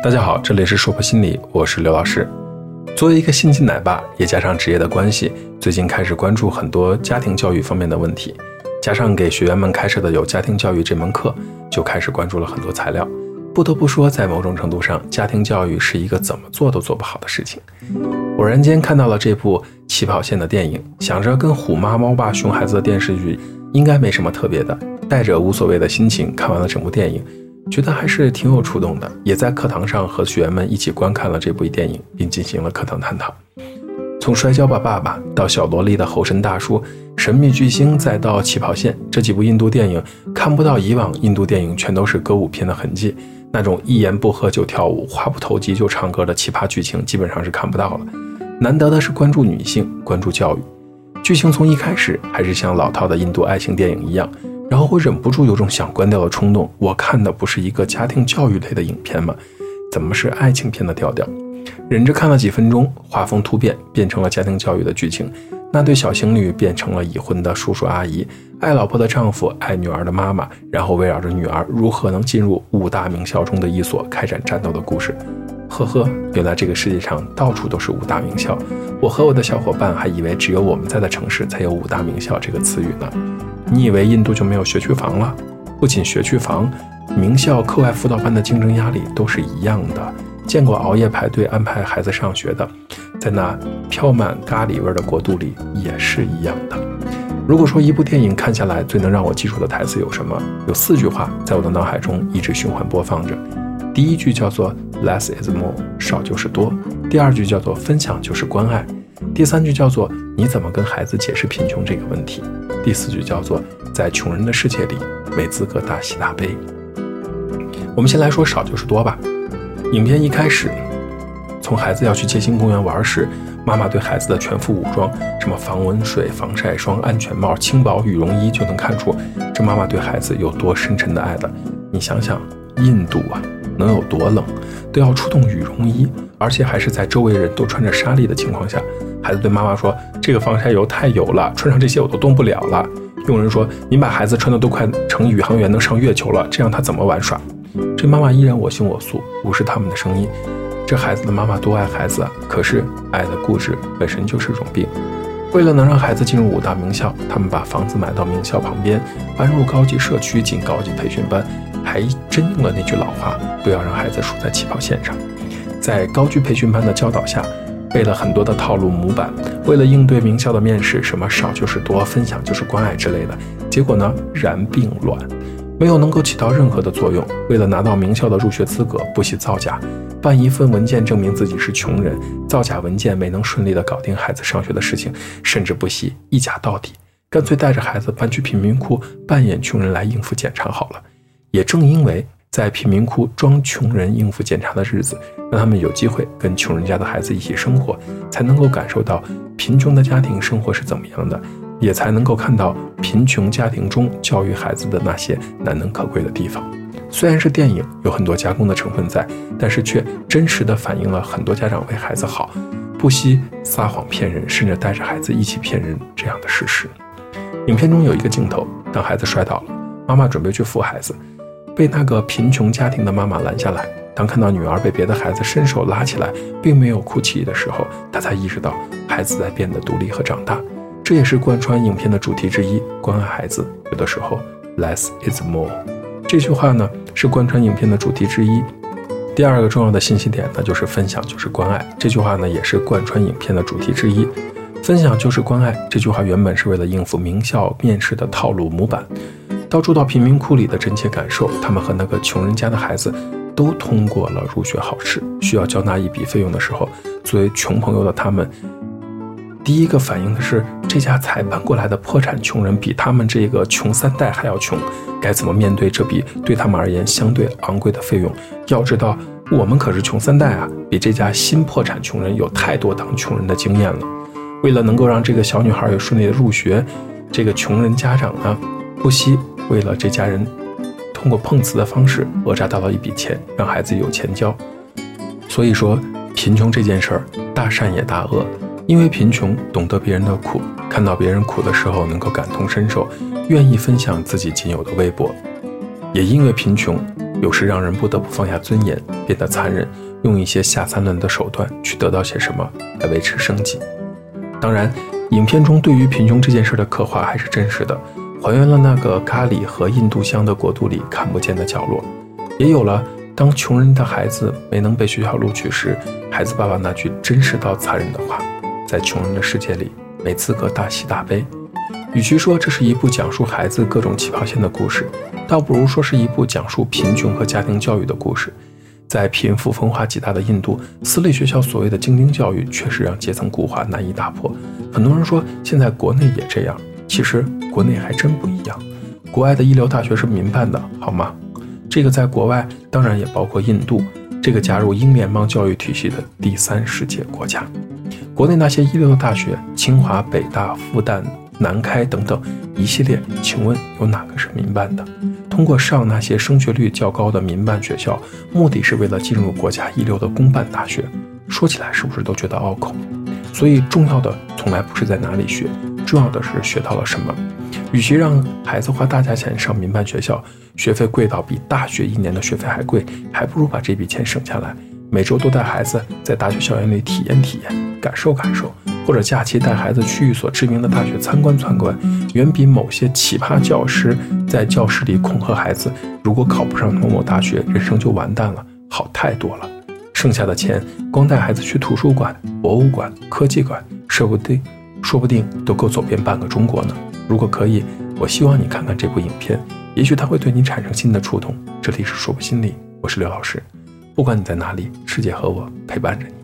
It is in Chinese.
大家好，这里是说破心理，我是刘老师。作为一个新晋奶爸，也加上职业的关系，最近开始关注很多家庭教育方面的问题。加上给学员们开设的有家庭教育这门课，就开始关注了很多材料。不得不说，在某种程度上，家庭教育是一个怎么做都做不好的事情。偶然间看到了这部《起跑线》的电影，想着跟虎妈猫爸熊孩子的电视剧应该没什么特别的，带着无所谓的心情看完了整部电影。觉得还是挺有触动的，也在课堂上和学员们一起观看了这部电影，并进行了课堂探讨。从《摔跤吧，爸爸》到小萝莉的猴神大叔、神秘巨星，再到起跑线，这几部印度电影看不到以往印度电影全都是歌舞片的痕迹，那种一言不合就跳舞、话不投机就唱歌的奇葩剧情基本上是看不到了。难得的是关注女性，关注教育，剧情从一开始还是像老套的印度爱情电影一样。然后会忍不住有种想关掉的冲动。我看的不是一个家庭教育类的影片吗？怎么是爱情片的调调？忍着看了几分钟，画风突变，变成了家庭教育的剧情。那对小情侣变成了已婚的叔叔阿姨，爱老婆的丈夫，爱女儿的妈妈，然后围绕着女儿如何能进入五大名校中的一所开展战斗的故事。呵呵，原来这个世界上到处都是五大名校。我和我的小伙伴还以为只有我们在的城市才有五大名校这个词语呢。你以为印度就没有学区房了？不仅学区房，名校课外辅导班的竞争压力都是一样的。见过熬夜排队安排孩子上学的，在那飘满咖喱味的国度里也是一样的。如果说一部电影看下来最能让我记住的台词有什么？有四句话在我的脑海中一直循环播放着。第一句叫做 “less is more”，少就是多；第二句叫做“分享就是关爱”；第三句叫做“你怎么跟孩子解释贫穷这个问题”。第四句叫做“在穷人的世界里，没资格大喜大悲”。我们先来说少就是多吧。影片一开始，从孩子要去街心公园玩时，妈妈对孩子的全副武装，什么防蚊水、防晒霜、安全帽、轻薄羽绒衣，就能看出这妈妈对孩子有多深沉的爱了。你想想，印度啊，能有多冷，都要出动羽绒衣，而且还是在周围人都穿着纱丽的情况下。孩子对妈妈说：“这个防晒油太油了，穿上这些我都动不了了。”佣人说：“您把孩子穿的都快成宇航员，能上月球了，这样他怎么玩耍？”这妈妈依然我行我素，无视他们的声音。这孩子的妈妈多爱孩子啊！可是爱的固执本身就是一种病。为了能让孩子进入五大名校，他们把房子买到名校旁边，搬入高级社区，进高级培训班，还真应了那句老话：“不要让孩子输在起跑线上。”在高级培训班的教导下。背了很多的套路模板，为了应对名校的面试，什么少就是多，分享就是关爱之类的，结果呢，然并卵，没有能够起到任何的作用。为了拿到名校的入学资格，不惜造假，办一份文件证明自己是穷人，造假文件没能顺利的搞定孩子上学的事情，甚至不惜一假到底，干脆带着孩子搬去贫民窟，扮演穷人来应付检查好了。也正因为。在贫民窟装穷人应付检查的日子，让他们有机会跟穷人家的孩子一起生活，才能够感受到贫穷的家庭生活是怎么样的，也才能够看到贫穷家庭中教育孩子的那些难能可贵的地方。虽然是电影，有很多加工的成分在，但是却真实的反映了很多家长为孩子好，不惜撒谎骗人，甚至带着孩子一起骗人这样的事实。影片中有一个镜头，当孩子摔倒了，妈妈准备去扶孩子。被那个贫穷家庭的妈妈拦下来。当看到女儿被别的孩子伸手拉起来，并没有哭泣的时候，她才意识到孩子在变得独立和长大。这也是贯穿影片的主题之一：关爱孩子。有的时候，less is more。这句话呢，是贯穿影片的主题之一。第二个重要的信息点呢，就是分享就是关爱。这句话呢，也是贯穿影片的主题之一。分享就是关爱。这句话原本是为了应付名校面试的套路模板。到住到贫民窟里的真切感受，他们和那个穷人家的孩子都通过了入学考试，需要交纳一笔费用的时候，作为穷朋友的他们，第一个反应的是这家才搬过来的破产穷人比他们这个穷三代还要穷，该怎么面对这笔对他们而言相对昂贵的费用？要知道，我们可是穷三代啊，比这家新破产穷人有太多当穷人的经验了。为了能够让这个小女孩有顺利的入学，这个穷人家长呢，不惜。为了这家人，通过碰瓷的方式讹诈到了一笔钱，让孩子有钱交。所以说，贫穷这件事儿，大善也大恶。因为贫穷，懂得别人的苦，看到别人苦的时候能够感同身受，愿意分享自己仅有的微薄。也因为贫穷，有时让人不得不放下尊严，变得残忍，用一些下三滥的手段去得到些什么来维持生计。当然，影片中对于贫穷这件事的刻画还是真实的，还原了那个咖喱和印度香的国度里看不见的角落，也有了当穷人的孩子没能被学校录取时，孩子爸爸那句真实到残忍的话：在穷人的世界里，没资格大喜大悲。与其说这是一部讲述孩子各种起跑线的故事，倒不如说是一部讲述贫穷和家庭教育的故事。在贫富分化极大的印度，私立学校所谓的精英教育确实让阶层固化难以打破。很多人说现在国内也这样，其实国内还真不一样。国外的一流大学是民办的，好吗？这个在国外当然也包括印度，这个加入英联邦教育体系的第三世界国家。国内那些一流的大学，清华、北大、复旦。南开等等一系列，请问有哪个是民办的？通过上那些升学率较高的民办学校，目的是为了进入国家一流的公办大学，说起来是不是都觉得拗口？所以重要的从来不是在哪里学，重要的是学到了什么。与其让孩子花大价钱上民办学校，学费贵到比大学一年的学费还贵，还不如把这笔钱省下来，每周都带孩子在大学校园里体验体验，感受感受。或者假期带孩子去一所知名的大学参观参观，远比某些奇葩教师在教室里恐吓孩子，如果考不上某某大学，人生就完蛋了，好太多了。剩下的钱，光带孩子去图书馆、博物馆、科技馆，说不定，说不定都够走遍半个中国呢。如果可以，我希望你看看这部影片，也许它会对你产生新的触动。这里是说不心理，我是刘老师，不管你在哪里，世界和我陪伴着你。